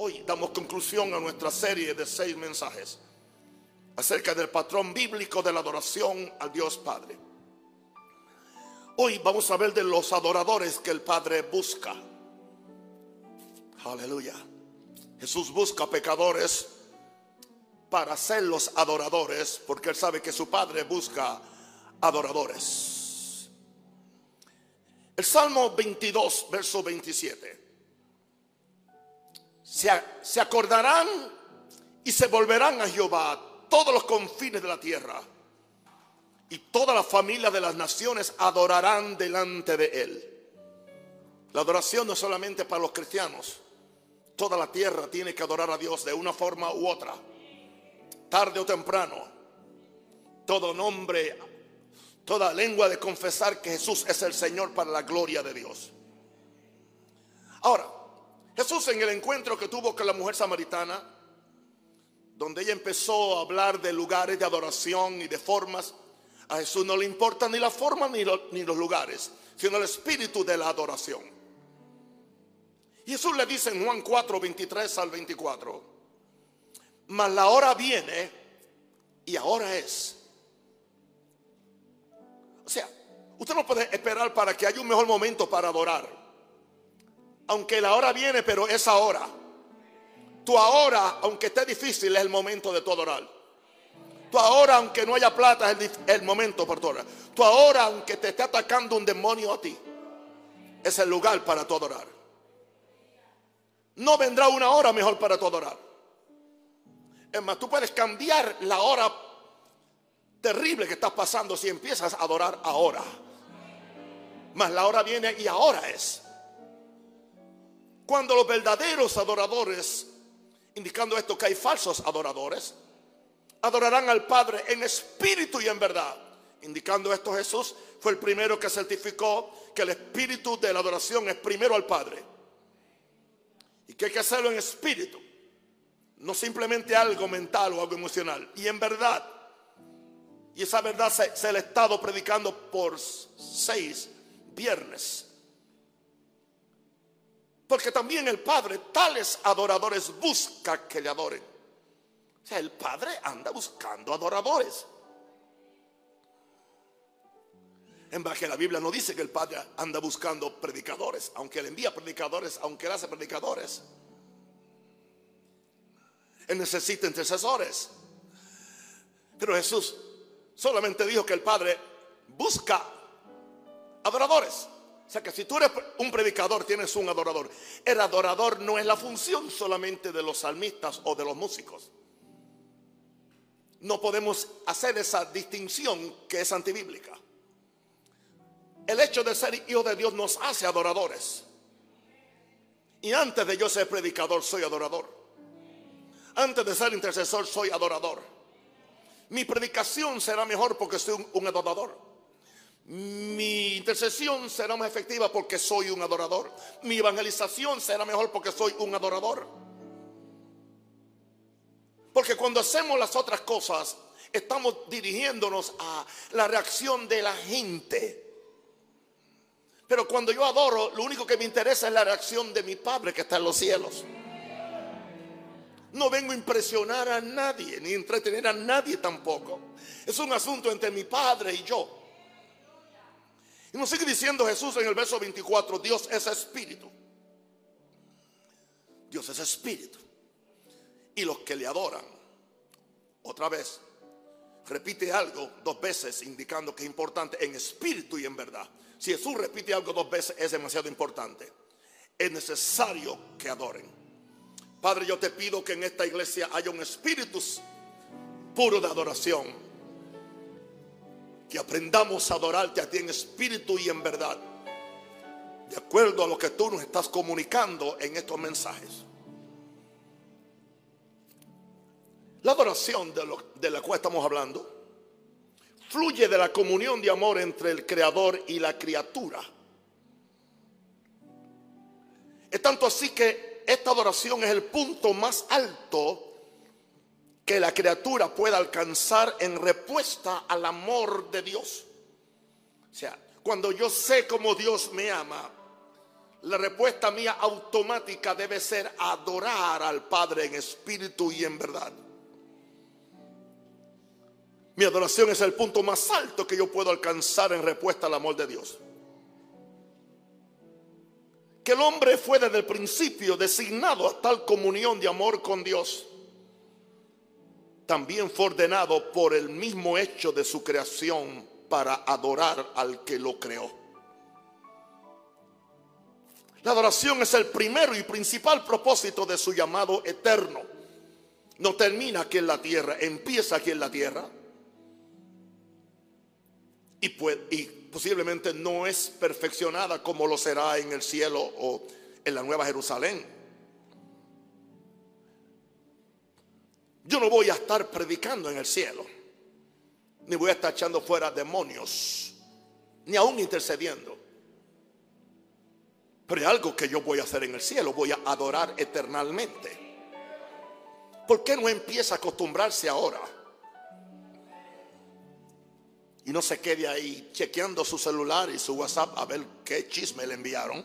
Hoy damos conclusión a nuestra serie de seis mensajes acerca del patrón bíblico de la adoración al Dios Padre. Hoy vamos a ver de los adoradores que el Padre busca. Aleluya. Jesús busca pecadores para ser los adoradores, porque Él sabe que su Padre busca adoradores. El Salmo 22, verso 27. Se, se acordarán y se volverán a Jehová todos los confines de la tierra y toda la familia de las naciones adorarán delante de Él. La adoración no es solamente para los cristianos. Toda la tierra tiene que adorar a Dios de una forma u otra. Tarde o temprano. Todo nombre, toda lengua de confesar que Jesús es el Señor para la gloria de Dios. Ahora, Jesús en el encuentro que tuvo con la mujer samaritana, donde ella empezó a hablar de lugares de adoración y de formas, a Jesús no le importa ni la forma ni, los lugares, sino el espíritu de la adoración. Y Jesús le dice en Juan 4, 23 al 24, mas la hora viene y ahora es. O sea, usted no puede esperar para que haya un mejor momento para adorar. Aunque la hora viene, pero es ahora. Tu ahora, aunque esté difícil, es el momento de tu adorar. Tu ahora, aunque no haya plata, es el, momento para tu adorar. Tu ahora, aunque te esté atacando un demonio a ti, es el lugar para tu adorar. No vendrá una hora mejor para tu adorar. Es más, tú puedes cambiar la hora terrible que estás pasando si empiezas a adorar ahora. Mas la hora viene y ahora es. Cuando los verdaderos adoradores, indicando esto que hay falsos adoradores, adorarán al Padre en espíritu y en verdad. Indicando esto Jesús fue el primero que certificó que el espíritu de la adoración es primero al Padre. Y que hay que hacerlo en espíritu. No simplemente algo mental o algo emocional. Y en verdad. Y esa verdad se, se le ha estado predicando por seis viernes. Porque también el Padre tales adoradores busca que le adoren sea, el Padre anda buscando adoradores. En que la Biblia no dice que el Padre anda buscando predicadores, aunque Él envía predicadores, aunque Él hace predicadores. Él necesita intercesores. Pero Jesús solamente dijo que el Padre busca adoradores. O sea que si tú eres un predicador, tienes un adorador. El adorador no es la función solamente de los salmistas o de los músicos no podemos hacer esa distinción que es antibíblica. El hecho de ser hijo de Dios nos hace adoradores. Y antes de yo ser predicador, soy adorador. Antes de ser intercesor, soy adorador. Mi predicación será mejor porque soy un, adorador. Mi intercesión será más efectiva porque soy un adorador. Mi evangelización será mejor porque soy un adorador. Porque cuando hacemos las otras cosas, estamos dirigiéndonos a la reacción de la gente. Pero cuando yo adoro, lo único que me interesa es la reacción de mi Padre que está en los cielos. No vengo a impresionar a nadie, ni entretener a nadie tampoco. Es un asunto entre mi Padre y yo. Nos sigue diciendo Jesús en el verso 24, Dios es espíritu. Dios es espíritu y los que le adoran. Otra vez, repite algo dos veces indicando que es importante en espíritu y en verdad. Si Jesús repite algo dos veces es demasiado importante. Es necesario que adoren. Padre, yo te pido que en esta iglesia haya un espíritu puro de adoración. Que aprendamos a adorarte a ti en espíritu y en verdad. De acuerdo a lo que tú nos estás comunicando en estos mensajes. La adoración de, la cual estamos hablando fluye de la comunión de amor entre el creador y la criatura. Es tanto así que esta adoración es el punto más alto que la criatura pueda alcanzar en respuesta al amor de Dios. O sea, cuando yo sé cómo Dios me ama, la respuesta mía automática debe ser adorar al Padre en espíritu y en verdad. Mi adoración es el punto más alto que yo puedo alcanzar en respuesta al amor de Dios. Que el hombre fue desde el principio designado a tal comunión de amor con Dios. También fue ordenado por el mismo hecho de su creación para adorar al que lo creó. La adoración es el primero y principal propósito de su llamado eterno. No termina aquí en la tierra, empieza aquí en la tierra. Y, y posiblemente no es perfeccionada como lo será en el cielo o en la Nueva Jerusalén. Yo no voy a estar predicando en el cielo, ni voy a estar echando fuera demonios, ni aún intercediendo. Pero hay algo que yo voy a hacer en el cielo, voy a adorar eternamente. ¿Por qué no empieza a acostumbrarse ahora? Y no se quede ahí chequeando su celular y su WhatsApp a ver qué chisme le enviaron.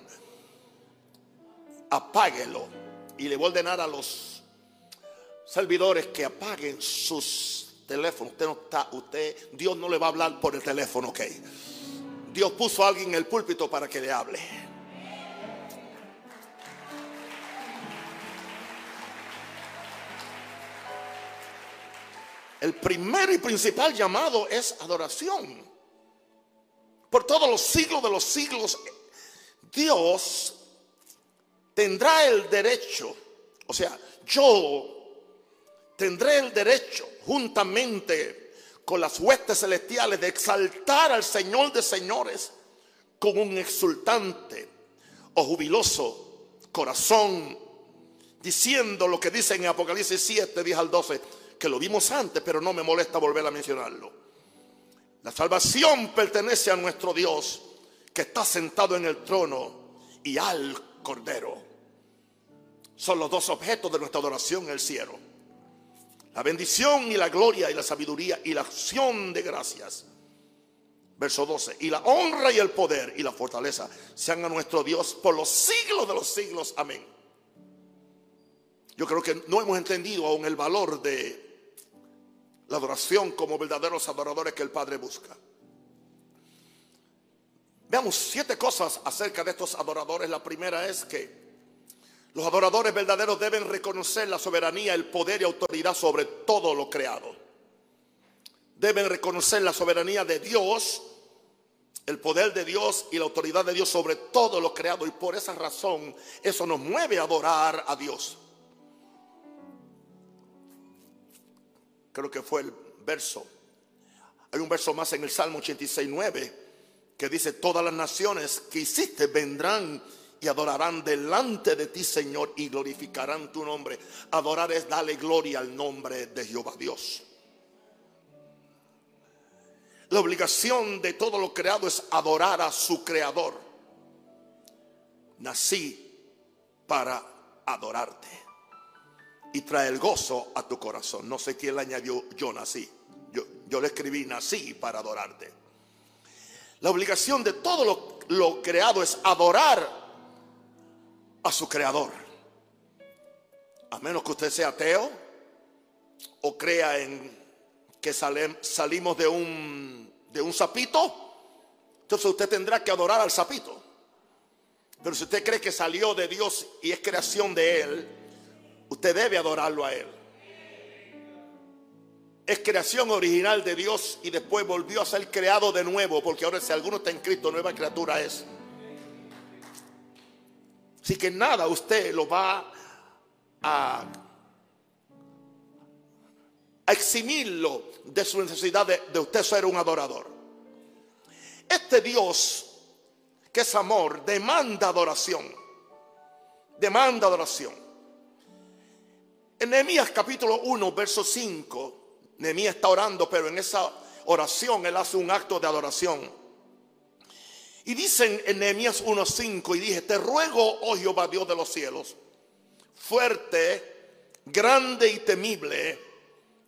Apáguelo. Y le voy a ordenar a los servidores que apaguen sus teléfonos. Usted no está, usted, Dios no le va a hablar por el teléfono, ok. Dios puso a alguien en el púlpito para que le hable. el primero y principal llamado es adoración. Por todos los siglos de los siglos, Dios tendrá el derecho, o sea, yo tendré el derecho juntamente con las huestes celestiales de exaltar al Señor de señores con un exultante o jubiloso corazón, diciendo lo que dice en Apocalipsis 7, 10 al 12 que lo vimos antes, pero no me molesta volver a mencionarlo. La salvación pertenece a nuestro Dios que está sentado en el trono y al Cordero. Son los dos objetos de nuestra adoración en el cielo. La bendición y la gloria y la sabiduría y la acción de gracias. Verso 12. Y la honra y el poder y la fortaleza sean a nuestro Dios por los siglos de los siglos. Amén. Yo creo que no hemos entendido aún el valor de la adoración como verdaderos adoradores que el Padre busca. Veamos siete cosas acerca de estos adoradores. La primera es que los adoradores verdaderos deben reconocer la soberanía, el poder y autoridad sobre todo lo creado. Deben reconocer la soberanía de Dios, el poder de Dios y la autoridad de Dios sobre todo lo creado. Y por esa razón eso nos mueve a adorar a Dios. creo que fue el verso. Hay un verso más en el Salmo 86, 9 que dice, todas las naciones que hiciste vendrán y adorarán delante de ti, Señor, y glorificarán tu nombre. Adorar es darle gloria al nombre de Jehová Dios. La obligación de todo lo creado es adorar a su creador. Nací para adorarte y trae el gozo a tu corazón. No sé quién le añadió, yo nací. Yo, yo le escribí, nací para adorarte. La obligación de todo lo, lo creado es adorar a su creador. A menos que usted sea ateo o crea en que salimos de un, de un sapito, entonces usted tendrá que adorar al sapito. Pero si usted cree que salió de Dios y es creación de Él, Usted debe adorarlo a Él. Es creación original de Dios y después volvió a ser creado de nuevo, porque ahora si alguno está en Cristo, nueva criatura es. Así que nada, usted lo va a, a eximirlo de su necesidad de, usted ser un adorador. Este Dios, que es amor, demanda adoración. Demanda adoración. En Nehemías capítulo 1, verso 5, Nehemías está orando, pero en esa oración él hace un acto de adoración. Y dicen en Nehemías 5 y dije, te ruego, oh Jehová Dios de los cielos, fuerte, grande y temible,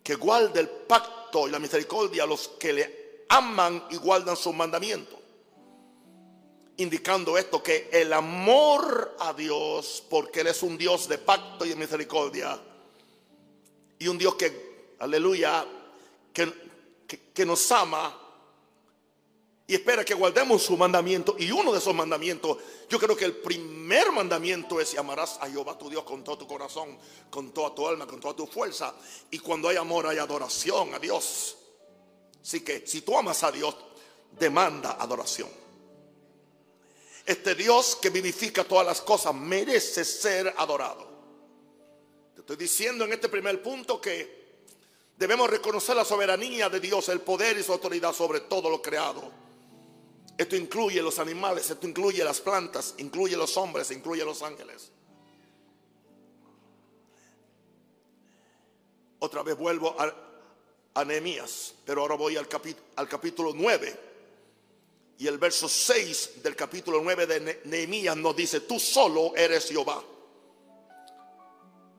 que guarde el pacto y la misericordia a los que le aman y guardan sus mandamientos. indicando esto, que el amor a Dios, porque Él es un Dios de pacto y de misericordia, y un Dios que, aleluya, que, que, nos ama y espera que guardemos su mandamiento. Y uno de esos mandamientos, yo creo que el primer mandamiento es amarás a Jehová tu Dios con todo tu corazón, con toda tu alma, con toda tu fuerza. Y cuando hay amor hay adoración a Dios. Así que si tú amas a Dios, demanda adoración. Este Dios que vivifica todas las cosas merece ser adorado. Te estoy diciendo en este primer punto que debemos reconocer la soberanía de Dios, el poder y su autoridad sobre todo lo creado. Esto incluye los animales, esto incluye las plantas, incluye los hombres, incluye los ángeles. Otra vez vuelvo a, a Nehemías, pero ahora voy al, al capítulo 9. Y el verso 6 del capítulo 9 de Nehemías nos dice, tú solo eres Jehová.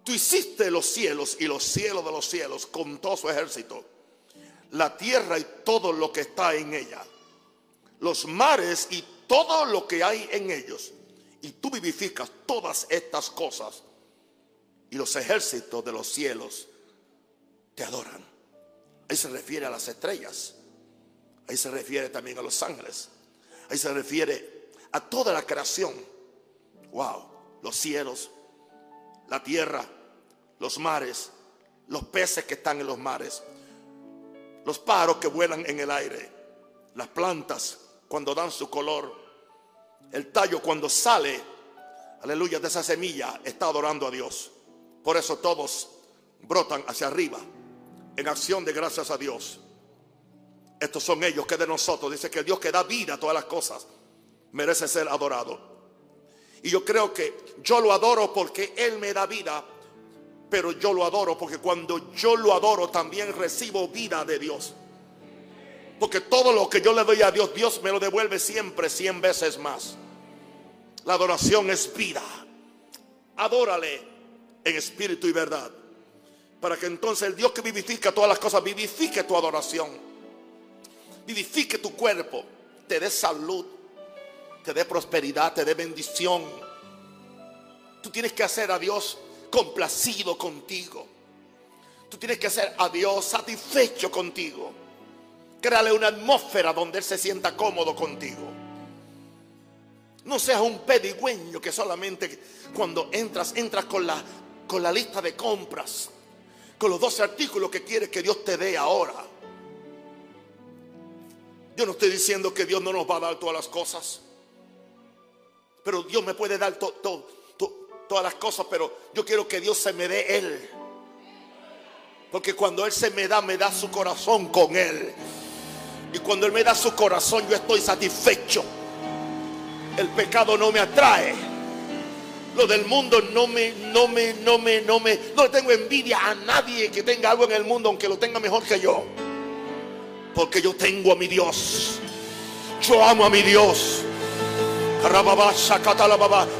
Tú hiciste los cielos y los cielos de los cielos con todo su ejército, la tierra y todo lo que está en ella, los mares y todo lo que hay en ellos. Y tú vivificas todas estas cosas y los ejércitos de los cielos te adoran. Ahí se refiere a las estrellas. Ahí se refiere también a los ángeles. Ahí se refiere a toda la creación. Wow, los cielos, la tierra, los mares, los peces que están en los mares, los pájaros que vuelan en el aire, las plantas cuando dan su color, el tallo cuando sale, aleluya, de esa semilla, está adorando a Dios. Por eso todos brotan hacia arriba en acción de gracias a Dios. Estos son ellos que de nosotros. Dice que Dios que da vida a todas las cosas merece ser adorado. Y yo creo que yo lo adoro porque Él me da vida. Pero yo lo adoro porque cuando yo lo adoro también recibo vida de Dios. Porque todo lo que yo le doy a Dios, Dios me lo devuelve siempre, cien veces más. La adoración es vida. Adórale en espíritu y verdad. Para que entonces el Dios que vivifica todas las cosas, vivifique tu adoración vivifique tu cuerpo, te dé salud, te dé prosperidad, te dé bendición. Tú tienes que hacer a Dios complacido contigo. Tú tienes que hacer a Dios satisfecho contigo. Créale una atmósfera donde Él se sienta cómodo contigo. No seas un pedigüeño que solamente cuando entras, entras con la, con la lista de compras, con los 12 artículos que quieres que Dios te dé ahora. Yo no estoy diciendo que Dios no nos va a dar todas las cosas. Pero Dios me puede dar todas las cosas, pero yo quiero que Dios se me dé Él. Porque cuando Él se me da, me da su corazón con Él. Y cuando Él me da su corazón, yo estoy satisfecho. El pecado no me atrae. Lo del mundo no me, no me, no me, no me, no le tengo envidia a nadie que tenga algo en el mundo, aunque lo tenga mejor que yo. Porque yo tengo a mi Dios. Yo amo a mi Dios.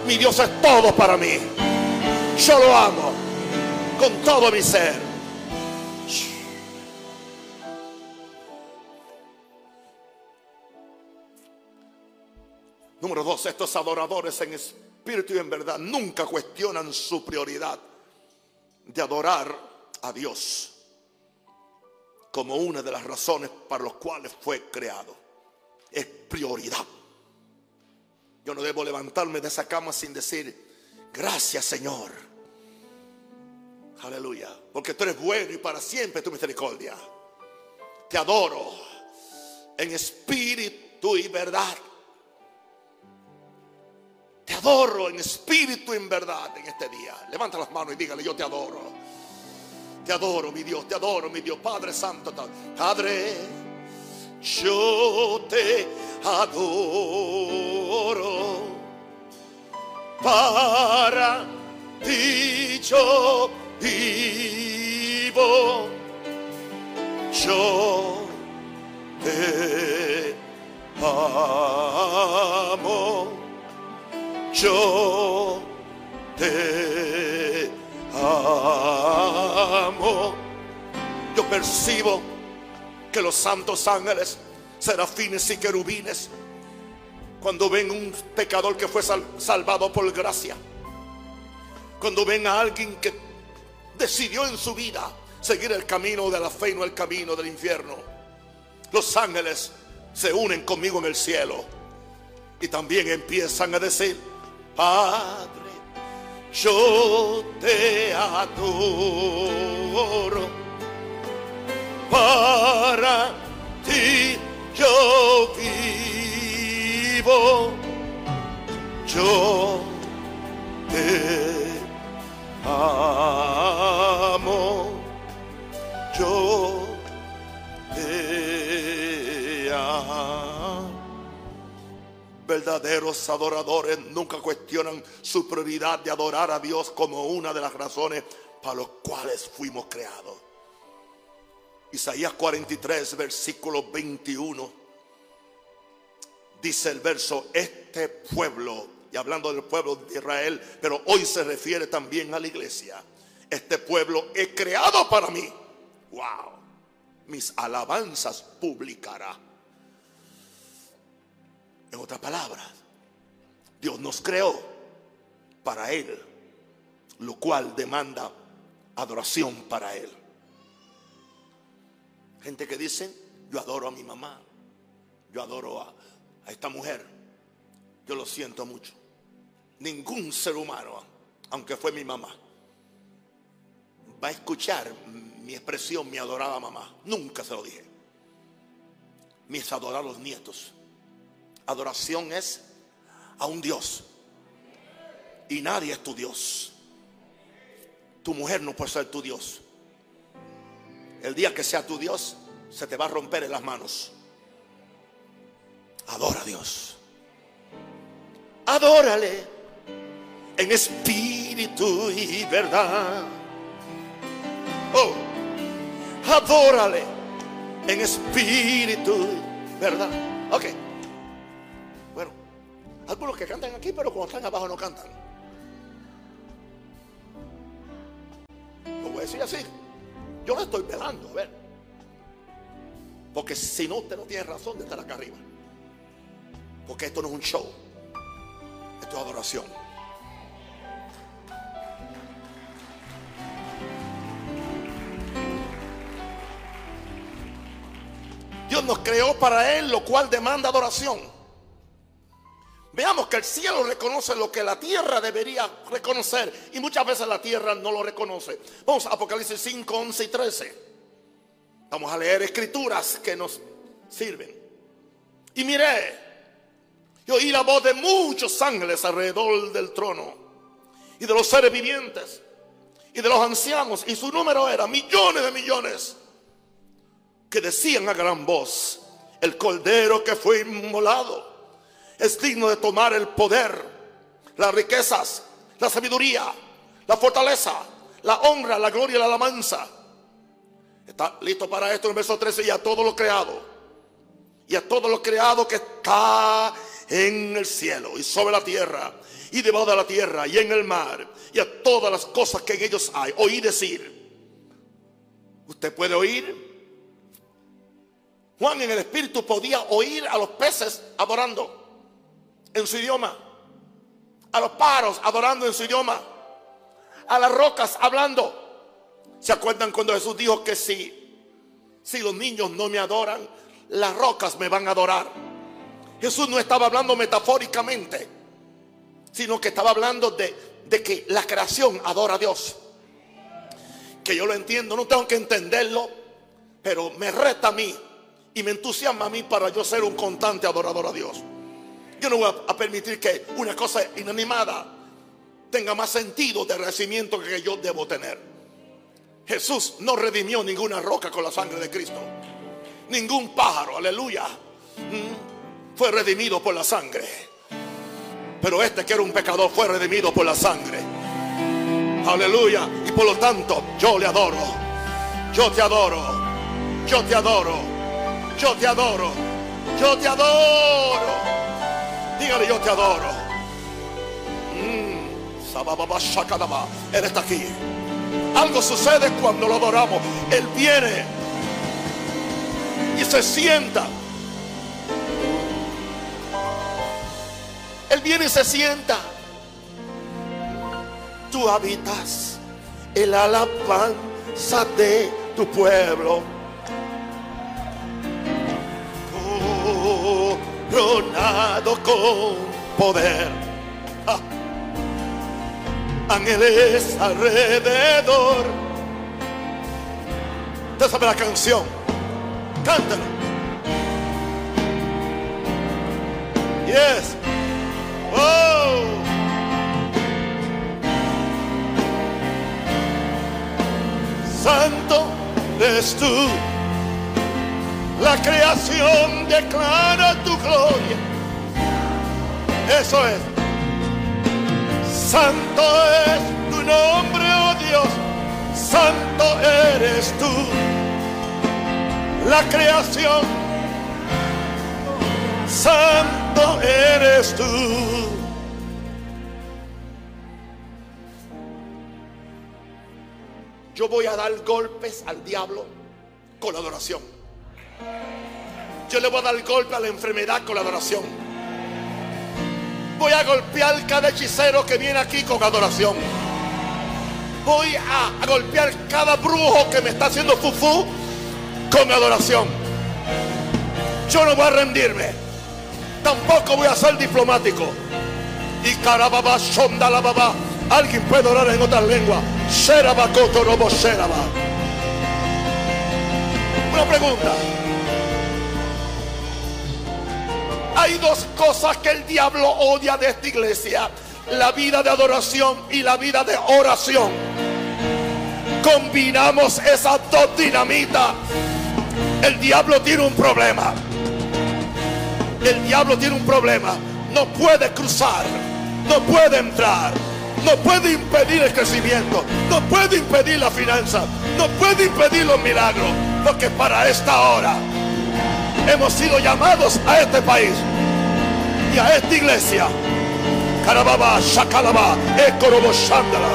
Mi Dios es todo para mí. Yo lo amo con todo mi ser. Número dos, estos adoradores en espíritu y en verdad nunca cuestionan su prioridad de adorar a Dios como una de las razones para las cuales fue creado. Es prioridad. Yo no debo levantarme de esa cama sin decir, gracias Señor. Aleluya. Porque tú eres bueno y para siempre tu misericordia. Te adoro en espíritu y verdad. Te adoro en espíritu y en verdad en este día. Levanta las manos y dígale, yo te adoro. Te adoro, mi Dios, te adoro, mi Dios, Padre Santo. Padre, yo te adoro. Para ti yo vivo. Yo te amo. Yo te amo. Yo percibo que los santos ángeles, serafines y querubines, Cuando ven un pecador que fue salvado por gracia. Cuando ven a alguien que decidió en su vida seguir el camino de la fe y no el camino del infierno. Los ángeles se unen conmigo en el cielo y también empiezan a decir, Padre, yo te adoro. Para ti yo vivo. Yo te amo. Yo te amo. Verdaderos adoradores nunca cuestionan su prioridad de adorar a Dios como una de las razones para las cuales fuimos creados. Isaías 43, versículo 21. Dice el verso, este pueblo, y hablando del pueblo de Israel, pero hoy se refiere también a la iglesia. Este pueblo es creado para mí. Wow. Mis alabanzas publicará. En otras palabras, Dios nos creó para Él, lo cual demanda adoración para Él. Gente que dice, yo adoro a mi mamá, yo adoro a, a esta mujer, yo lo siento mucho. Ningún ser humano, aunque fue mi mamá, va a escuchar mi expresión, mi adorada mamá. Nunca se lo dije. Mis adorados nietos. Adoración es a un Dios. Y nadie es tu Dios. Tu mujer no puede ser tu Dios. El día que sea tu Dios, se te va a romper en las manos. Adora a Dios. Adórale en espíritu y verdad. Oh, adórale en espíritu, ¿verdad? Ok. Algunos que cantan aquí, pero cuando están abajo no cantan. Lo voy a decir así. Yo lo estoy velando, a ver. Porque si no, usted no tiene razón de estar acá arriba. Porque esto no es un show. Esto es adoración. Dios nos creó para Él, lo cual demanda adoración. Veamos que el cielo reconoce lo que la tierra debería reconocer y muchas veces la tierra no lo reconoce. Vamos a Apocalipsis 5, 11 y 13. Vamos a leer escrituras que nos sirven. Y miré, y oí la voz de muchos ángeles alrededor del trono y de los seres vivientes y de los ancianos, y su número era millones de millones, que decían a gran voz, el cordero que fue inmolado es digno de tomar el poder, las riquezas, la sabiduría, la fortaleza, la honra, la gloria y la alabanza. Está listo para esto en el verso 13 y a todo lo creado. Y a todo lo creado que está en el cielo y sobre la tierra y debajo de la tierra y en el mar y a todas las cosas que en ellos hay. Oí decir. Usted puede oír. Juan en el Espíritu podía oír a los peces adorando en su idioma, a los paros adorando en su idioma, a las rocas hablando. ¿Se acuerdan cuando Jesús dijo que si, si los niños no me adoran, las rocas me van a adorar? Jesús no estaba hablando metafóricamente, sino que estaba hablando de, de que la creación adora a Dios. Que yo lo entiendo, no tengo que entenderlo, pero me reta a mí y me entusiasma a mí para yo ser un constante adorador a Dios. Yo no voy a permitir que una cosa inanimada tenga más sentido de agradecimiento que yo debo tener. Jesús no redimió ninguna roca con la sangre de Cristo. Ningún pájaro, aleluya, mm, fue redimido por la sangre. Pero este que era un pecador fue redimido por la sangre. Aleluya. Y por lo tanto, yo le adoro. Yo te adoro. Yo te adoro. Yo te adoro. Yo te adoro. Dígale, yo te adoro. Mm, Él está aquí. Algo sucede cuando lo adoramos. Él viene y se sienta. Él viene y se sienta. Tú habitas el alabanza de tu pueblo. Coronado con poder. Ah. Ángeles alrededor. Usted sabe la canción. Cántala. Yes. Oh. Santo eres tú. La creación declara tu gloria. Eso es. Santo es tu nombre, oh Dios. Santo eres tú. La creación. Santo eres tú. Yo voy a dar golpes al diablo con adoración. Yo le voy a dar golpe a la enfermedad con la adoración. Voy a golpear cada hechicero que viene aquí con adoración. Voy a, a golpear cada brujo que me está haciendo fufú con adoración. Yo no voy a rendirme. Tampoco voy a ser diplomático. Y carababa, sonda la baba. Alguien puede orar en otras lenguas. Sheraba, robo, sheraba. Una pregunta. Hay dos cosas que el diablo odia de esta iglesia. La vida de adoración y la vida de oración. Combinamos esas dos dinamitas. El diablo tiene un problema. El diablo tiene un problema. No puede cruzar. No puede entrar. No puede impedir el crecimiento. No puede impedir la finanza. No puede impedir los milagros. Porque para esta hora hemos sido llamados a este país y a esta iglesia. Carababa, Shakalaba, Ekorobo Shandala.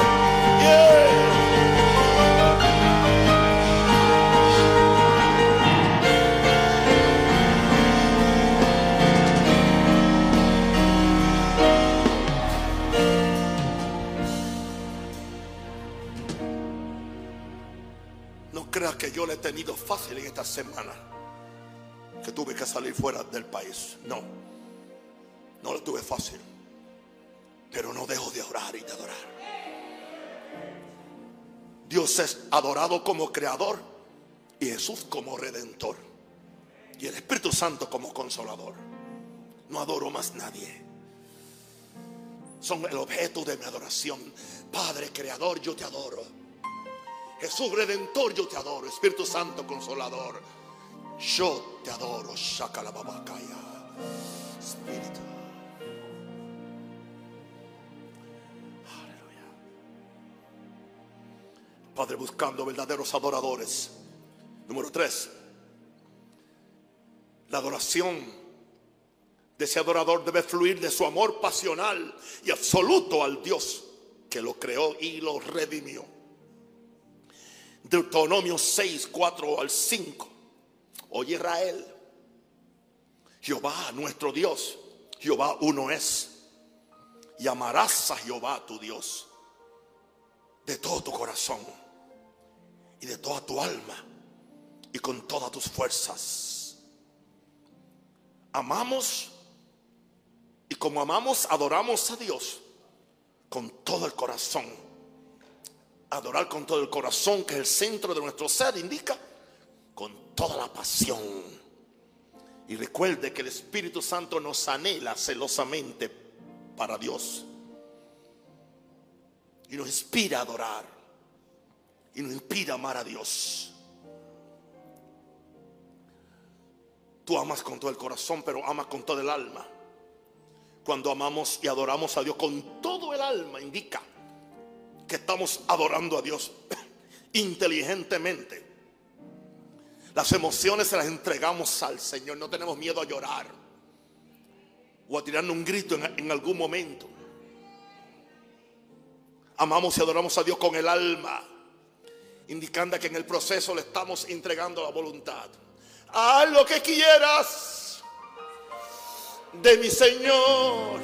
No creas que yo le he tenido fácil en esta semana. Que tuve que salir fuera del país. No. No lo tuve fácil. Pero no dejo de orar y de adorar. Dios es adorado como creador y Jesús como redentor. Y el Espíritu Santo como consolador. No adoro más nadie. Son el objeto de mi adoración. Padre creador, yo te adoro. Jesús redentor, yo te adoro. Espíritu Santo consolador. Yo te adoro. Shakalababakaya. Espíritu. Aleluya. Padre, buscando verdaderos adoradores. Número tres. La adoración de ese adorador debe fluir de su amor pasional y absoluto al Dios que lo creó y lo redimió. Deuteronomio 6, 4 al 5. Oye Israel, Jehová nuestro Dios, Jehová uno es. Y amarás a Jehová tu Dios de todo tu corazón y de toda tu alma y con todas tus fuerzas. Amamos y como amamos, adoramos a Dios con todo el corazón. Adorar con todo el corazón, que es el centro de nuestro ser, indica con toda la pasión. Y recuerde que el Espíritu Santo nos anhela celosamente para Dios. Y nos inspira a adorar. Y nos inspira a amar a Dios. Tú amas con todo el corazón, pero amas con todo el alma. Cuando amamos y adoramos a Dios con todo el alma, indica que estamos adorando a Dios inteligentemente. Las emociones se las entregamos al Señor. No tenemos miedo a llorar o a tirarnos un grito en, en algún momento. Amamos y adoramos a Dios con el alma, indicando que en el proceso le estamos entregando la voluntad. Haz lo que quieras de mi Señor.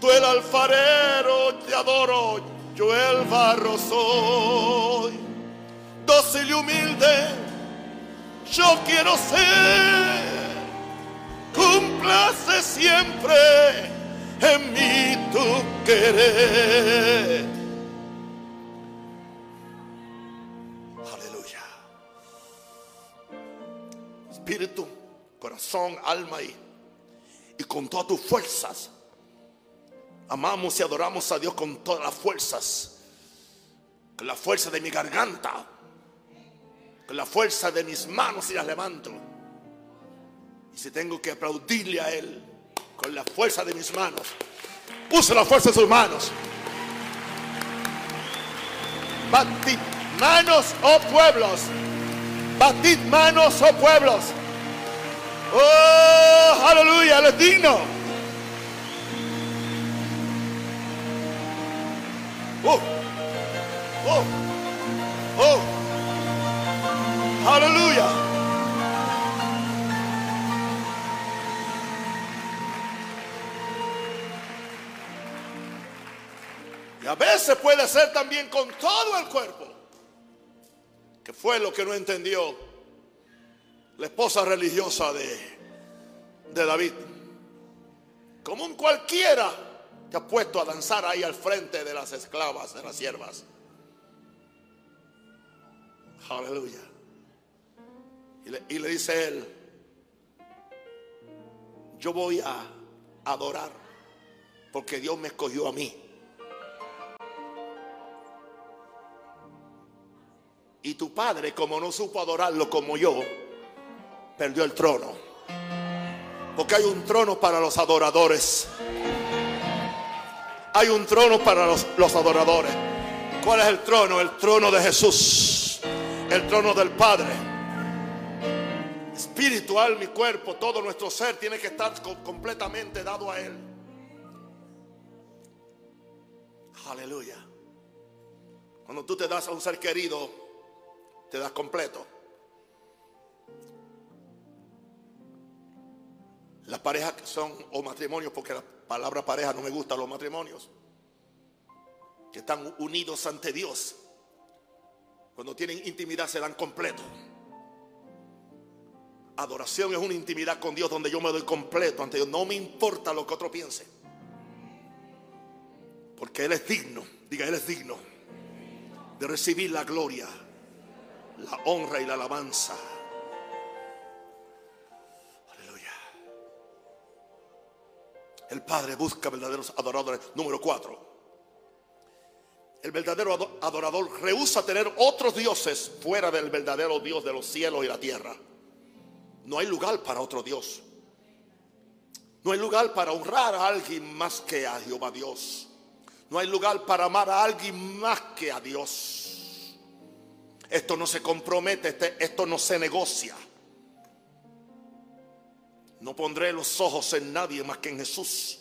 Tú el alfarero, te adoro, yo el barro soy. Dócil y humilde, yo quiero ser. Cumplace siempre en mí tu querer. Aleluya. Espíritu, corazón, alma y, y con todas tus fuerzas. Amamos y adoramos a Dios con todas las fuerzas. Con la fuerza de mi garganta. Con la fuerza de mis manos y las levanto. Y si tengo que aplaudirle a Él con la fuerza de mis manos, use la fuerza de sus manos. Batid manos, oh pueblos. Batid manos, oh pueblos. Oh, aleluya, Él es digno. Oh, oh, oh, aleluya. Y a veces puede ser también con todo el cuerpo, que fue lo que no entendió la esposa religiosa de, de David. Como un cualquiera que ha puesto a danzar ahí al frente de las esclavas, de las siervas. Aleluya. Y le, dice él, yo voy a adorar porque Dios me escogió a mí. Y tu padre, como no supo adorarlo como yo, perdió el trono. Porque hay un trono para los adoradores. Hay un trono para los, los, adoradores. ¿Cuál es el trono? El trono de Jesús. El trono del Padre. Espiritual, mi cuerpo, todo nuestro ser tiene que estar completamente dado a Él. Aleluya. Cuando tú te das a un ser querido, te das completo. Las parejas son, o matrimonios, porque la palabra pareja no me gusta, los matrimonios, que están unidos ante Dios. Cuando tienen intimidad se dan completo. Adoración es una intimidad con Dios donde yo me doy completo ante Dios. No me importa lo que otro piense. Porque Él es digno, diga, Él es digno de recibir la gloria, la honra y la alabanza. El Padre busca verdaderos adoradores. Número cuatro. El verdadero adorador rehúsa tener otros dioses fuera del verdadero Dios de los cielos y la tierra. No hay lugar para otro Dios. No hay lugar para honrar a alguien más que a Jehová Dios. No hay lugar para amar a alguien más que a Dios. Esto no se compromete, este, esto no se negocia. No pondré los ojos en nadie más que en Jesús.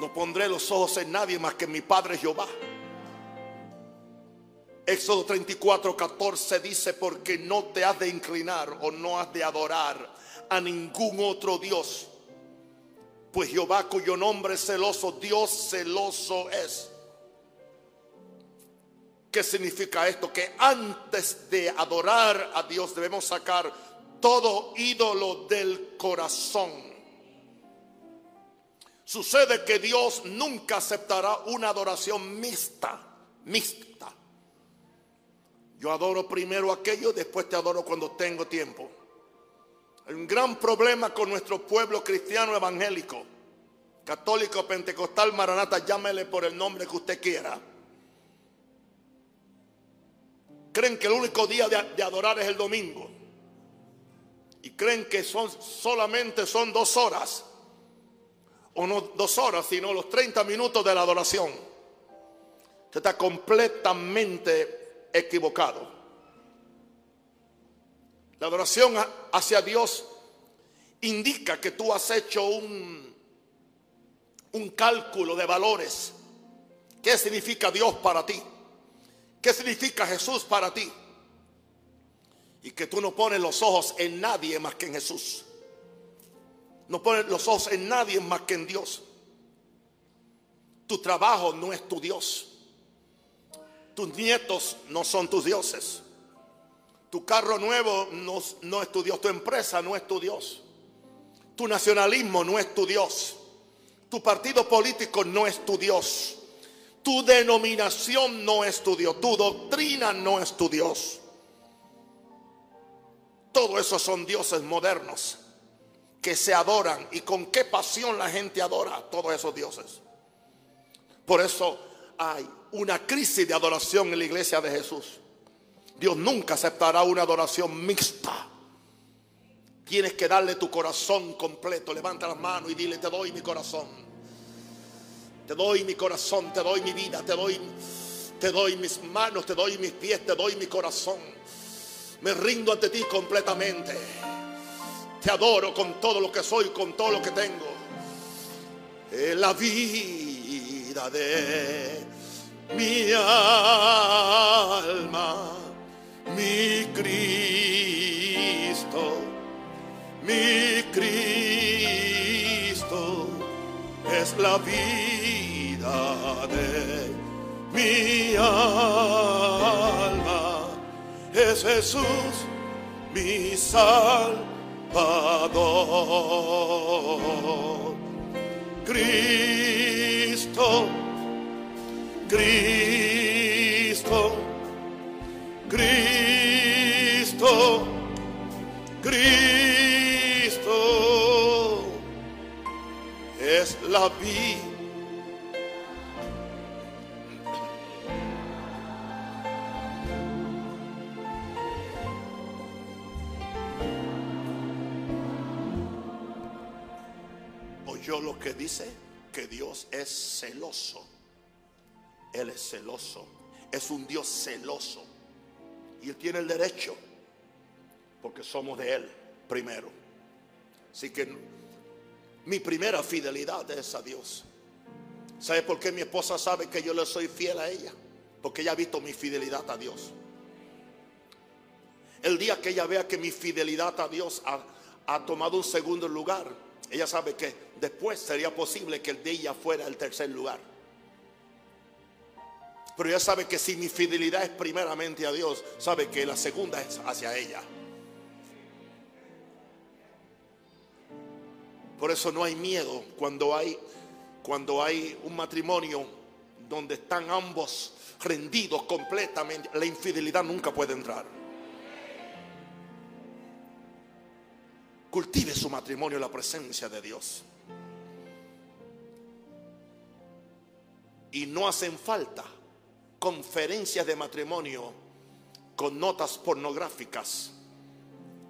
No pondré los ojos en nadie más que en mi Padre Jehová. Éxodo 34, 14 dice, porque no te has de inclinar o no has de adorar a ningún otro Dios. Pues Jehová cuyo nombre es celoso, Dios celoso es. ¿Qué significa esto? Que antes de adorar a Dios debemos sacar todo ídolo del corazón. Sucede que Dios nunca aceptará una adoración mixta, mixta. Yo adoro primero aquello, después te adoro cuando tengo tiempo. Hay un gran problema con nuestro pueblo cristiano evangélico, católico, pentecostal, maranata, llámele por el nombre que usted quiera. Creen que el único día de, adorar es el domingo y creen que son solamente son dos horas o no dos horas sino los 30 minutos de la adoración usted está completamente equivocado la adoración hacia Dios indica que tú has hecho un un cálculo de valores qué significa Dios para ti qué significa Jesús para ti y que tú no pones los ojos en nadie más que en Jesús. No pones los ojos en nadie más que en Dios. Tu trabajo no es tu Dios. Tus nietos no son tus dioses. Tu carro nuevo no, es tu Dios. Tu empresa no es tu Dios. Tu nacionalismo no es tu Dios. Tu partido político no es tu Dios. Tu denominación no es tu Dios. Tu doctrina no es tu Dios. Todo eso son dioses modernos que se adoran. ¿Y con qué pasión la gente adora a todos esos dioses? Por eso hay una crisis de adoración en la iglesia de Jesús. Dios nunca aceptará una adoración mixta. Tienes que darle tu corazón completo. Levanta las manos y dile, te doy mi corazón. Te doy mi corazón, te doy mi vida, te doy, te doy mis manos, te doy mis pies, te doy mi corazón. Me rindo ante ti completamente. Te adoro con todo lo que soy, con todo lo que tengo. En la vida de mi alma, mi Cristo, mi Cristo es la vida de mi alma, es Jesús mi Salvador. Cristo Cristo, Cristo, Cristo es la vida. Que dice que Dios es celoso él es celoso. Es un Dios celoso. Y Él tiene el derecho. Porque somos de Él primero. Así que mi primera fidelidad es a Dios. ¿Sabe por qué mi esposa sabe que yo le soy fiel a ella? Porque ella ha visto mi fidelidad a Dios. El día que ella vea que mi fidelidad a Dios ha, ha tomado un segundo lugar, ella sabe que después sería posible que el de ella fuera el tercer lugar. Pero ella sabe que si mi fidelidad es primeramente a Dios, sabe que la segunda es hacia ella. Por eso no hay miedo cuando hay cuando hay un matrimonio donde están ambos rendidos completamente, la infidelidad nunca puede entrar. Cultive su matrimonio en la presencia de Dios. Y no hacen falta conferencias de matrimonio con notas pornográficas,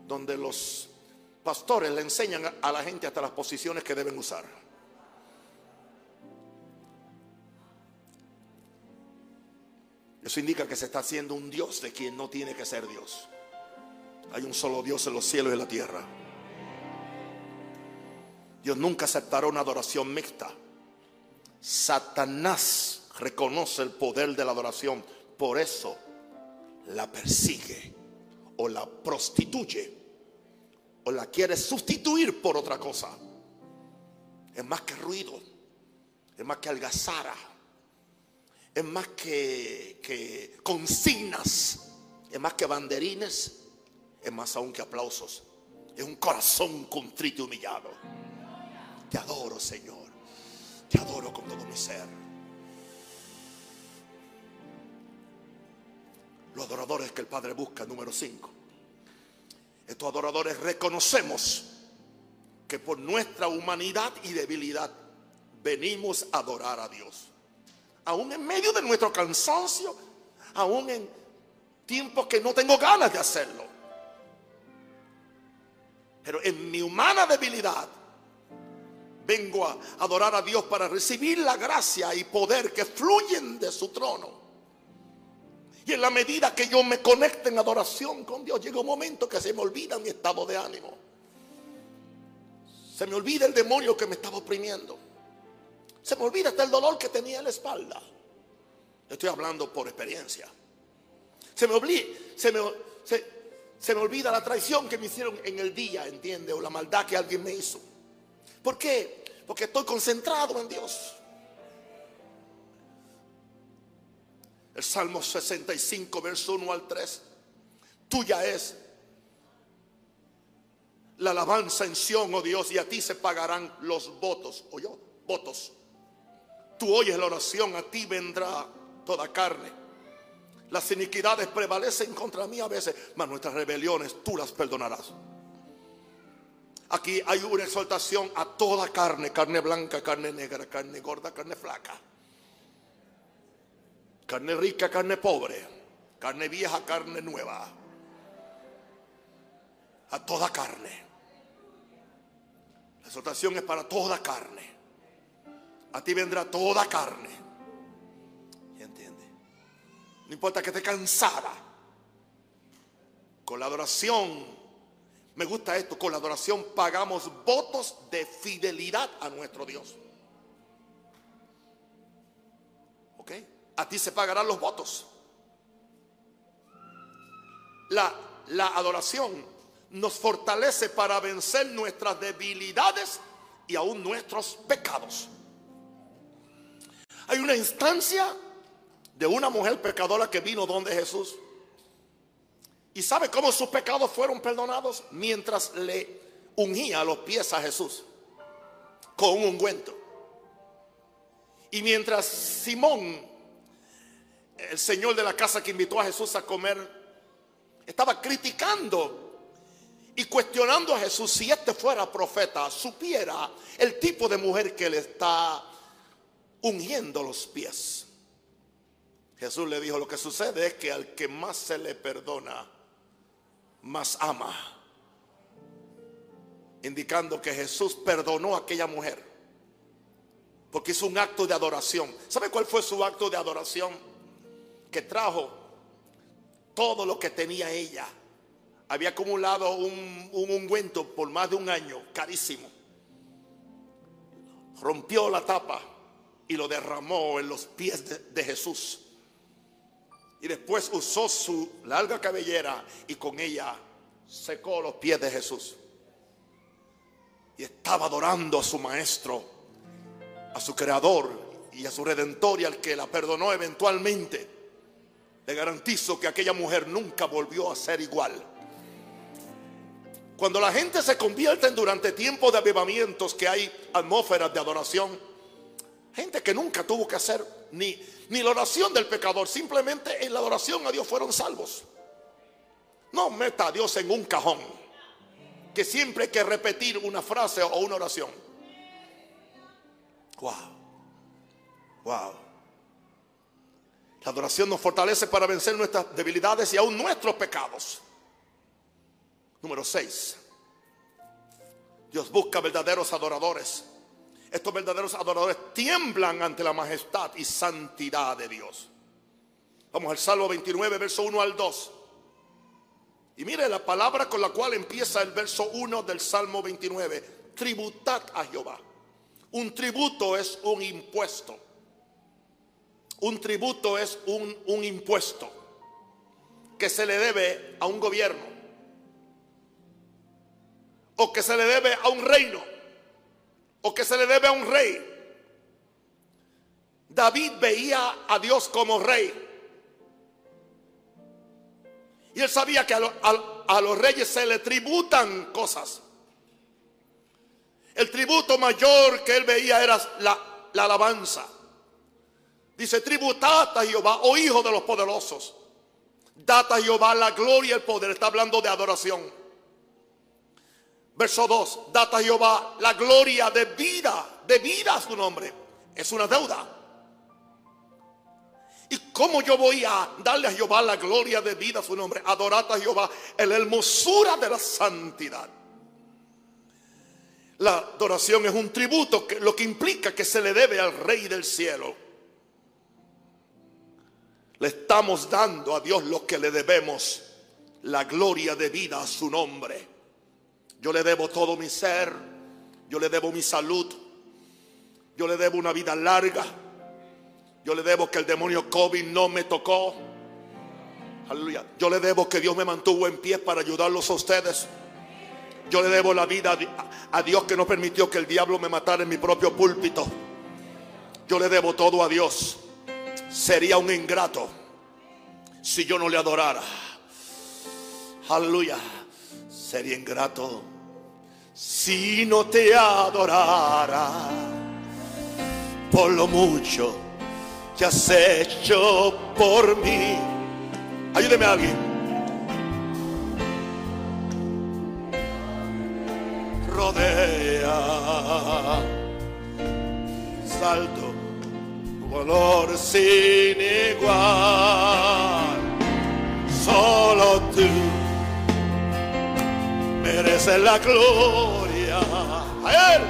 donde los pastores le enseñan a la gente hasta las posiciones que deben usar. Eso indica que se está haciendo un Dios de quien no tiene que ser Dios. Hay un solo Dios en los cielos y en la tierra. Dios nunca aceptará una adoración mixta. Satanás reconoce el poder de la adoración. Por eso la persigue o la prostituye o la quiere sustituir por otra cosa. Es más que ruido, es más que algazara, es más que, que consignas, es más que banderines, es más aún que aplausos. Es un corazón contrito y humillado. Te adoro, Señor. Te adoro con todo mi ser. los adoradores que el Padre busca, número 5. Estos adoradores reconocemos que por nuestra humanidad y debilidad venimos a adorar a Dios. Aún en medio de nuestro cansancio, aún en tiempos que no tengo ganas de hacerlo. Pero en mi humana debilidad vengo a adorar a Dios para recibir la gracia y poder que fluyen de su trono. Y en la medida que yo me conecte en adoración con Dios, llega un momento que se me olvida mi estado de ánimo. Se me olvida el demonio que me estaba oprimiendo. Se me olvida hasta el dolor que tenía en la espalda. Estoy hablando por experiencia. Se me olvida, se me, se me olvida la traición que me hicieron en el día, ¿entiende? O la maldad que alguien me hizo. ¿Por qué? Porque estoy concentrado en Dios. El Salmo 65, verso 1 al 3. Tuya es la alabanza en Sión, oh Dios, y a ti se pagarán los votos. ¿O yo? Votos. Tú oyes la oración, a ti vendrá toda carne. Las iniquidades prevalecen contra mí a veces, mas nuestras rebeliones tú las perdonarás. Aquí hay una exaltación a toda carne, carne blanca, carne negra, carne gorda, carne flaca. Carne rica, carne pobre, carne vieja, carne nueva. A toda carne. La exaltación es para toda carne. A ti vendrá toda carne. ¿Y entiende? No importa que te cansara. Con la adoración, me gusta esto, con la adoración pagamos votos de fidelidad a nuestro Dios. ¿Ok? A ti se pagarán los votos. La, la adoración nos fortalece para vencer nuestras debilidades y aún nuestros pecados. Hay una instancia de una mujer pecadora que vino donde Jesús. ¿Y sabe cómo sus pecados fueron perdonados? Mientras le ungía los pies a Jesús con un ungüento. Y mientras Simón, el señor de la casa que invitó a Jesús a comer, estaba criticando y cuestionando a Jesús si este fuera profeta, supiera el tipo de mujer que le está ungiendo los pies. Jesús le dijo, lo que sucede es que al que más se le perdona, más ama. Indicando que Jesús perdonó a aquella mujer. Porque hizo un acto de adoración. ¿Sabe cuál fue su acto de adoración? Que trajo todo lo que tenía ella había acumulado un, ungüento por más de un año, carísimo. Rompió la tapa y lo derramó en los pies de, de Jesús. Y después usó su larga cabellera y con ella secó los pies de Jesús. Y estaba adorando a su maestro, a su creador y a su redentor y al que la perdonó eventualmente. Le garantizo que aquella mujer nunca volvió a ser igual. Cuando la gente se convierte durante tiempos de avivamientos que hay atmósferas de adoración, gente que nunca tuvo que hacer ni, ni la oración del pecador, simplemente en la adoración a Dios fueron salvos. No meta a Dios en un cajón, que siempre hay que repetir una frase o una oración. Wow, wow. La adoración nos fortalece para vencer nuestras debilidades y aún nuestros pecados. Número 6. Dios busca verdaderos adoradores. Estos verdaderos adoradores tiemblan ante la majestad y santidad de Dios. Vamos al Salmo 29, verso 1 al 2. Y mire la palabra con la cual empieza el verso 1 del Salmo 29. Tributad a Jehová. Un tributo es un impuesto. Un tributo es un, un impuesto que se le debe a un gobierno o que se le debe a un reino, o que se le debe a un rey. David veía a Dios como rey. Y él sabía que a, los reyes se le tributan cosas. El tributo mayor que él veía era la, la alabanza. Dice, tributad a Jehová, oh hijo de los poderosos. Data a Jehová la gloria y el poder. Está hablando de adoración. Verso 2, data Jehová la gloria de vida, de vida a su nombre. Es una deuda. ¿Y cómo yo voy a darle a Jehová la gloria de vida a su nombre? Adorar a Jehová en la hermosura de la santidad. La adoración es un tributo, que, lo que implica que se le debe al Rey del cielo. Le estamos dando a Dios lo que le debemos, la gloria de vida a su nombre. Yo le debo todo mi ser. Yo le debo mi salud. Yo le debo una vida larga. Yo le debo que el demonio COVID no me tocó. Aleluya. Yo le debo que Dios me mantuvo en pie para ayudarlos a ustedes. Yo le debo la vida a Dios que no permitió que el diablo me matara en mi propio púlpito. Yo le debo todo a Dios. Sería un ingrato si yo no le adorara. Aleluya. Sería ingrato si no te adorara por lo mucho que has hecho por mí. Ayúdeme a alguien. Rodea, salto, valor sin igual. Solo tú mereces la gloria. A él.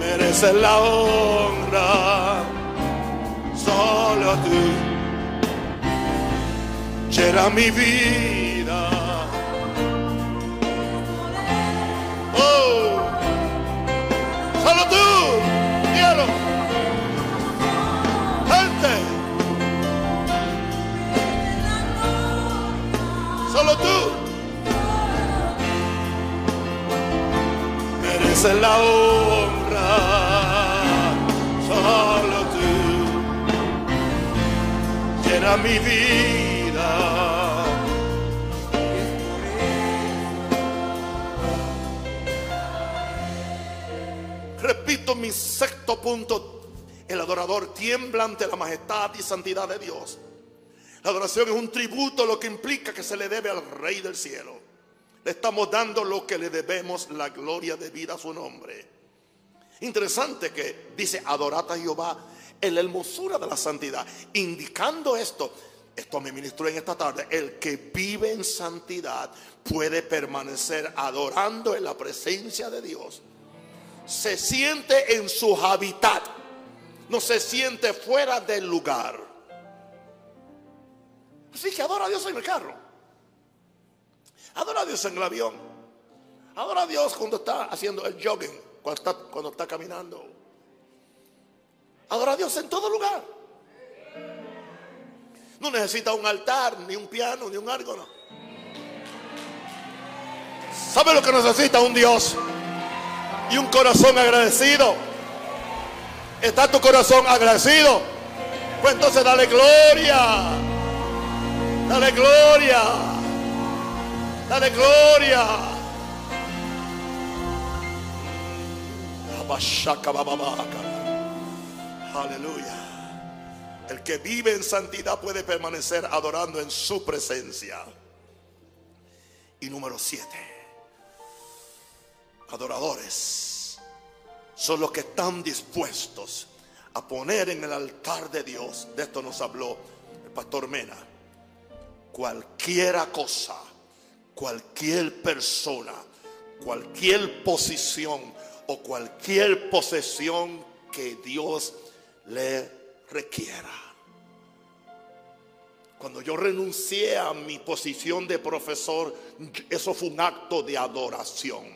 mereces la honra. Solo tú llena mi vida. Oh, solo tú, quiero. Solo tú. Mereces la honra, solo tú llena mi vida. Repito mi sexto punto. El adorador tiembla ante la majestad y santidad de Dios. La adoración es un tributo, lo que implica que se le debe al Rey del cielo. Le estamos dando lo que le debemos, la gloria de vida a su nombre. Interesante que dice adorad a Jehová en la hermosura de la santidad, indicando esto. Esto me ministró en esta tarde. El que vive en santidad puede permanecer adorando en la presencia de Dios. Se siente en su hábitat, no se siente fuera del lugar. Así que adora a Dios en el carro. Adora a Dios en el avión. Adora a Dios cuando está haciendo el jogging, cuando está, cuando está caminando. Adora a Dios en todo lugar. No necesita un altar, ni un piano, ni un órgano. ¿Sabe lo que necesita un Dios? Y un corazón agradecido. ¿Está tu corazón agradecido? Pues entonces dale gloria. Dale gloria. Dale gloria. Aleluya. El que vive en santidad puede permanecer adorando en su presencia. Y número siete. Adoradores son los que están dispuestos a poner en el altar de Dios. De esto nos habló el pastor Mena. Cualquiera cosa, cualquier persona, cualquier posición o cualquier posesión que Dios le requiera. Cuando yo renuncié a mi posición de profesor, eso fue un acto de adoración.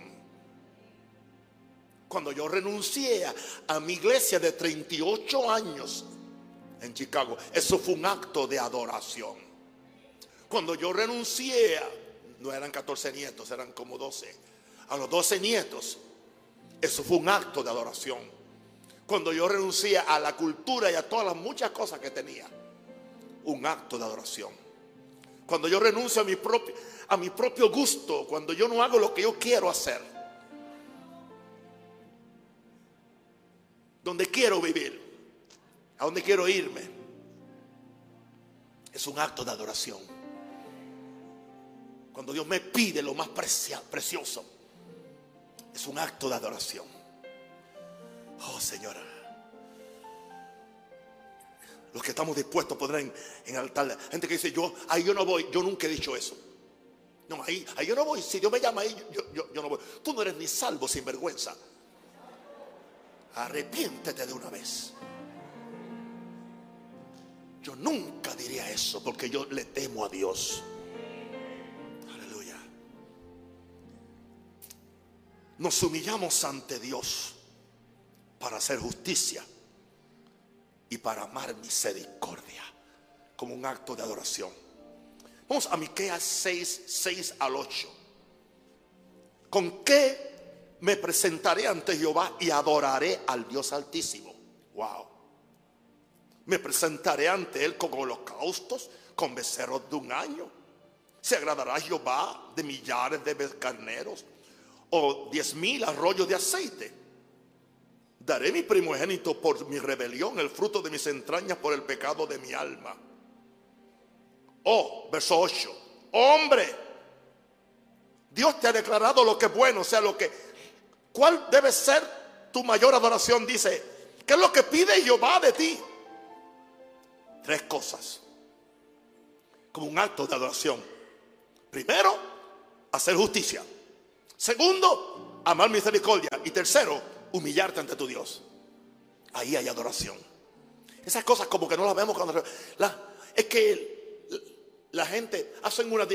Cuando yo renuncié a mi iglesia de 38 años en Chicago, eso fue un acto de adoración. Cuando yo renuncié, no eran 14 nietos, eran como 12, a los 12 nietos, eso fue un acto de adoración. Cuando yo renuncié a la cultura y a todas las muchas cosas que tenía, un acto de adoración. Cuando yo renuncio a mi propio, a mi propio gusto, cuando yo no hago lo que yo quiero hacer, donde quiero vivir, a donde quiero irme, es un acto de adoración. Cuando Dios me pide lo más precioso, es un acto de adoración. Oh Señora, los que estamos dispuestos a poner en altar, gente que dice, yo, ahí yo no voy, yo nunca he dicho eso. No, ahí, ahí yo no voy, si Dios me llama ahí, yo, yo- yo no voy. Tú no eres ni salvo sin vergüenza. Arrepiéntete de una vez. Yo nunca diría eso porque yo le temo a Dios. Nos humillamos ante Dios para hacer justicia y para amar misericordia como un acto de adoración. Vamos a Miqueas 6, 6 al 8. ¿Con qué me presentaré ante Jehová y adoraré al Dios Altísimo? Wow. Me presentaré ante él con holocaustos, con becerros de un año. Se agradará Jehová de millares de carneros o diez mil arroyos de aceite. Daré mi primogénito por mi rebelión, el fruto de mis entrañas por el pecado de mi alma. Oh, verso 8. Hombre, Dios te ha declarado lo que es bueno, o sea, lo que... ¿Cuál debe ser tu mayor adoración? Dice, ¿qué es lo que pide Jehová de ti? Tres cosas. Como un acto de adoración. Primero, hacer justicia. Segundo, amar misericordia. Y tercero, humillarte ante tu Dios. Ahí hay adoración. Esas cosas como que no las vemos cuando... es que la gente hace una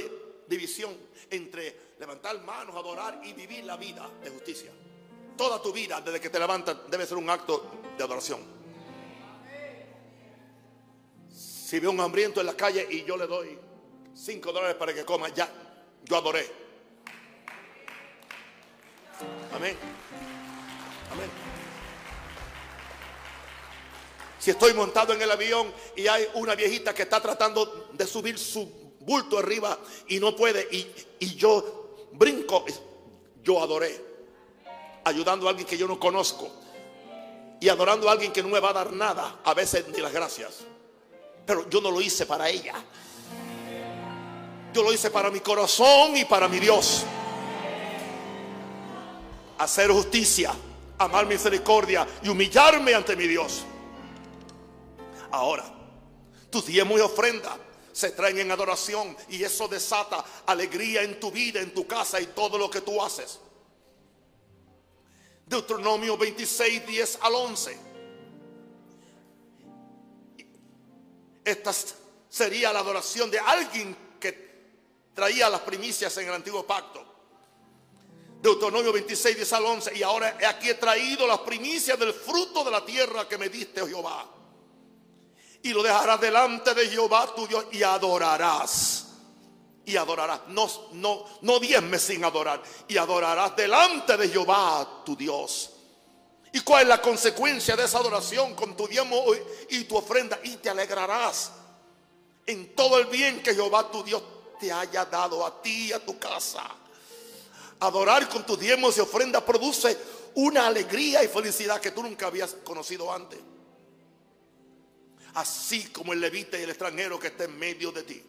división entre levantar manos, adorar y vivir la vida de justicia. Toda tu vida, desde que te levantas, debe ser un acto de adoración. Si veo un hambriento en la calle y yo le doy cinco dólares para que coma, ya, yo adoré. Amén. Amén. Si estoy montado en el avión y hay una viejita que está tratando de subir su bulto arriba y no puede y, y yo brinco, yo adoré. Ayudando a alguien que yo no conozco. Y adorando a alguien que no me va a dar nada. A veces ni las gracias. Pero yo no lo hice para ella. Yo lo hice para mi corazón y para mi Dios. Hacer justicia amar misericordia y humillarme ante mi Dios. Ahora, tus diezmos y ofrenda se traen en adoración y eso desata alegría en tu vida, en tu casa y todo lo que tú haces. Deuteronomio 26, 10 al 11. Esta sería la adoración de alguien que traía las primicias en el antiguo pacto. Deuteronomio 26, 10 al 11. Y ahora aquí he traído las primicias del fruto de la tierra que me diste, oh Jehová. Y lo dejarás delante de Jehová tu Dios y adorarás. Y adorarás. No, no, no diezme sin adorar. Y adorarás delante de Jehová tu Dios. ¿Y cuál es la consecuencia de esa adoración con tu diezmo y tu ofrenda? Y te alegrarás en todo el bien que Jehová tu Dios te haya dado a ti y a tu casa. Adorar con tus diezmos y ofrendas produce una alegría y felicidad que tú nunca habías conocido antes. Así como el levita y el extranjero que está en medio de ti.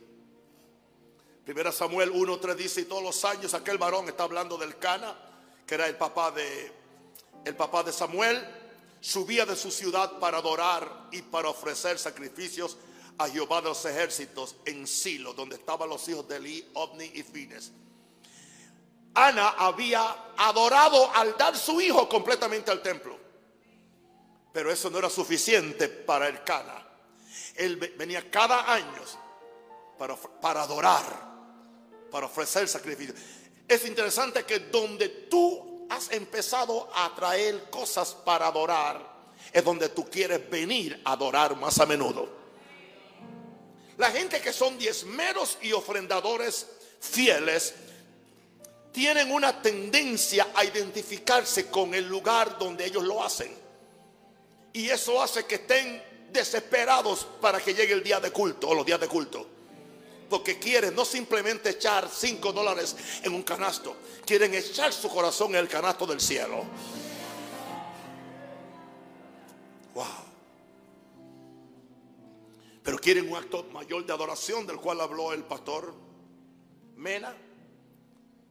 Primera Samuel 1:3 dice, y todos los años aquel varón está hablando del Cana, que era el papá de el papá de Samuel, subía de su ciudad para adorar y para ofrecer sacrificios a Jehová de los ejércitos en Silo, donde estaban los hijos de Eli, Ovni y Fines. Ana había adorado al dar su hijo completamente al templo. Pero eso no era suficiente para el Cana. Él venía cada año para, para adorar, para ofrecer sacrificio. Es interesante que donde tú has empezado a traer cosas para adorar, es donde tú quieres venir a adorar más a menudo. La gente que son diezmeros y ofrendadores fieles tienen una tendencia a identificarse con el lugar donde ellos lo hacen. Y eso hace que estén desesperados para que llegue el día de culto o los días de culto. Porque quieren no simplemente echar cinco dólares en un canasto, quieren echar su corazón en el canasto del cielo. Wow. Pero quieren un acto mayor de adoración del cual habló el pastor Mena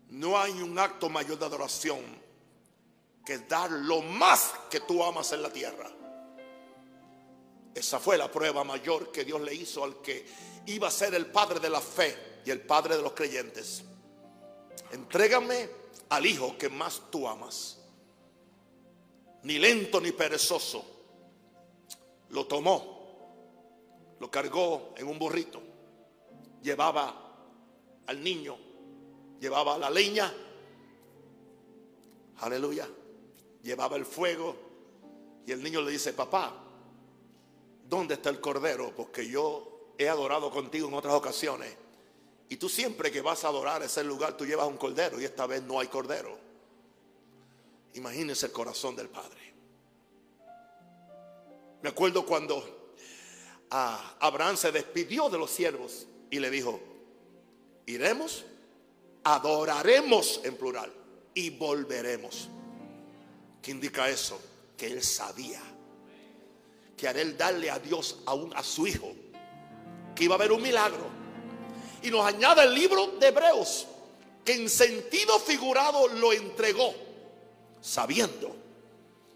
no hay un acto mayor de adoración que dar lo más que tú amas en la tierra. Esa fue la prueba mayor que Dios le hizo al que iba a ser el padre de la fe y el padre de los creyentes. Entrégame al hijo que más tú amas. Ni lento ni perezoso. Lo tomó, lo cargó en un burrito, llevaba al niño llevaba la leña, aleluya, llevaba el fuego y el niño le dice, papá, ¿dónde está el cordero? Porque yo he adorado contigo en otras ocasiones y tú siempre que vas a adorar ese lugar tú llevas un cordero y esta vez no hay cordero. Imagínense el corazón del padre. Me acuerdo cuando a Abraham se despidió de los siervos y le dijo, iremos, adoraremos en plural y volveremos. ¿Qué indica eso? Que él sabía que haré él darle a Dios aún a su hijo, que iba a haber un milagro. Y nos añade el libro de Hebreos, que en sentido figurado lo entregó, sabiendo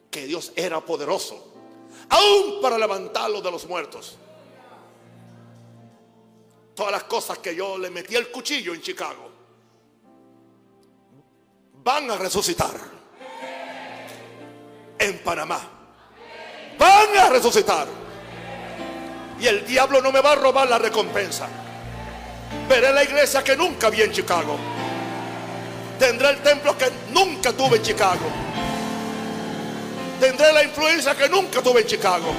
que Dios era poderoso, aún para levantarlo de los muertos. Todas las cosas que yo le metí el cuchillo en Chicago van a resucitar en Panamá van a resucitar. Y el diablo no me va a robar la recompensa. Veré la iglesia que nunca vi en Chicago. Tendré el templo que nunca tuve en Chicago. Tendré la influencia que nunca tuve en Chicago.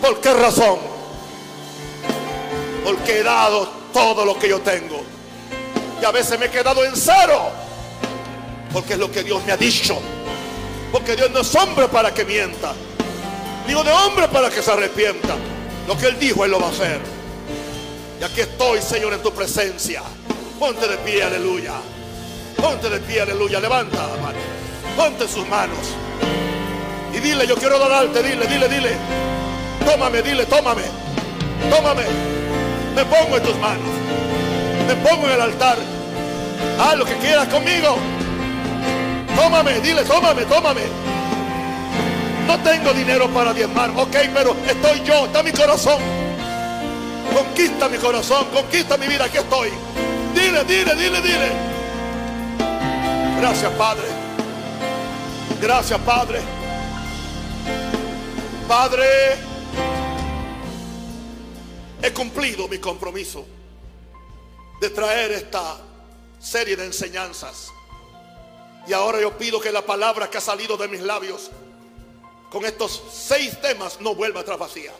¿Por qué razón? Porque he dado todo lo que yo tengo. Y a veces me he quedado en cero. Porque es lo que Dios me ha dicho. Porque Dios no es hombre para que mienta de hombre para que se arrepienta. Lo que Él dijo, Él lo va a hacer. Y aquí estoy, Señor, en tu presencia. Ponte de pie, aleluya. Ponte de pie, aleluya. Levanta la mano. Ponte sus manos. Y dile, yo quiero adorarte. Dile, dile, dile. Tómame, dile, tómame. Tómame. Me pongo en tus manos. Me pongo en el altar. Haz lo que quieras conmigo. Tómame, dile, tómame, tómame. No tengo dinero para diezmar, ok, pero estoy yo, está mi corazón. Conquista mi corazón, conquista mi vida, aquí estoy. Dile, dile, dile, dile. Gracias, Padre. Gracias, Padre. Padre, he cumplido mi compromiso de traer esta serie de enseñanzas. Y ahora yo pido que la palabra que ha salido de mis labios con estos seis temas no vuelva atrás vacía.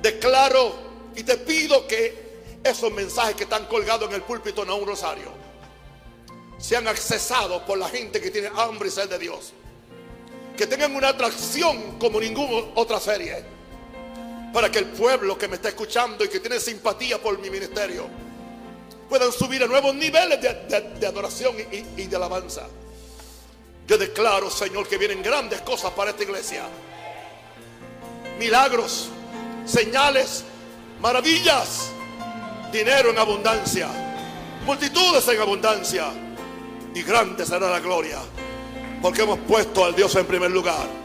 Declaro y te pido que esos mensajes que están colgados en el púlpito en un rosario sean accesados por la gente que tiene hambre y sed de Dios. Que tengan una atracción como ninguna otra serie. Para que el pueblo que me está escuchando y que tiene simpatía por mi ministerio puedan subir a nuevos niveles de, adoración y, y de alabanza. Yo declaro, Señor, que vienen grandes cosas para esta iglesia. Milagros, señales, maravillas, dinero en abundancia, multitudes en abundancia. Y grande será la gloria, porque hemos puesto al Dios en primer lugar.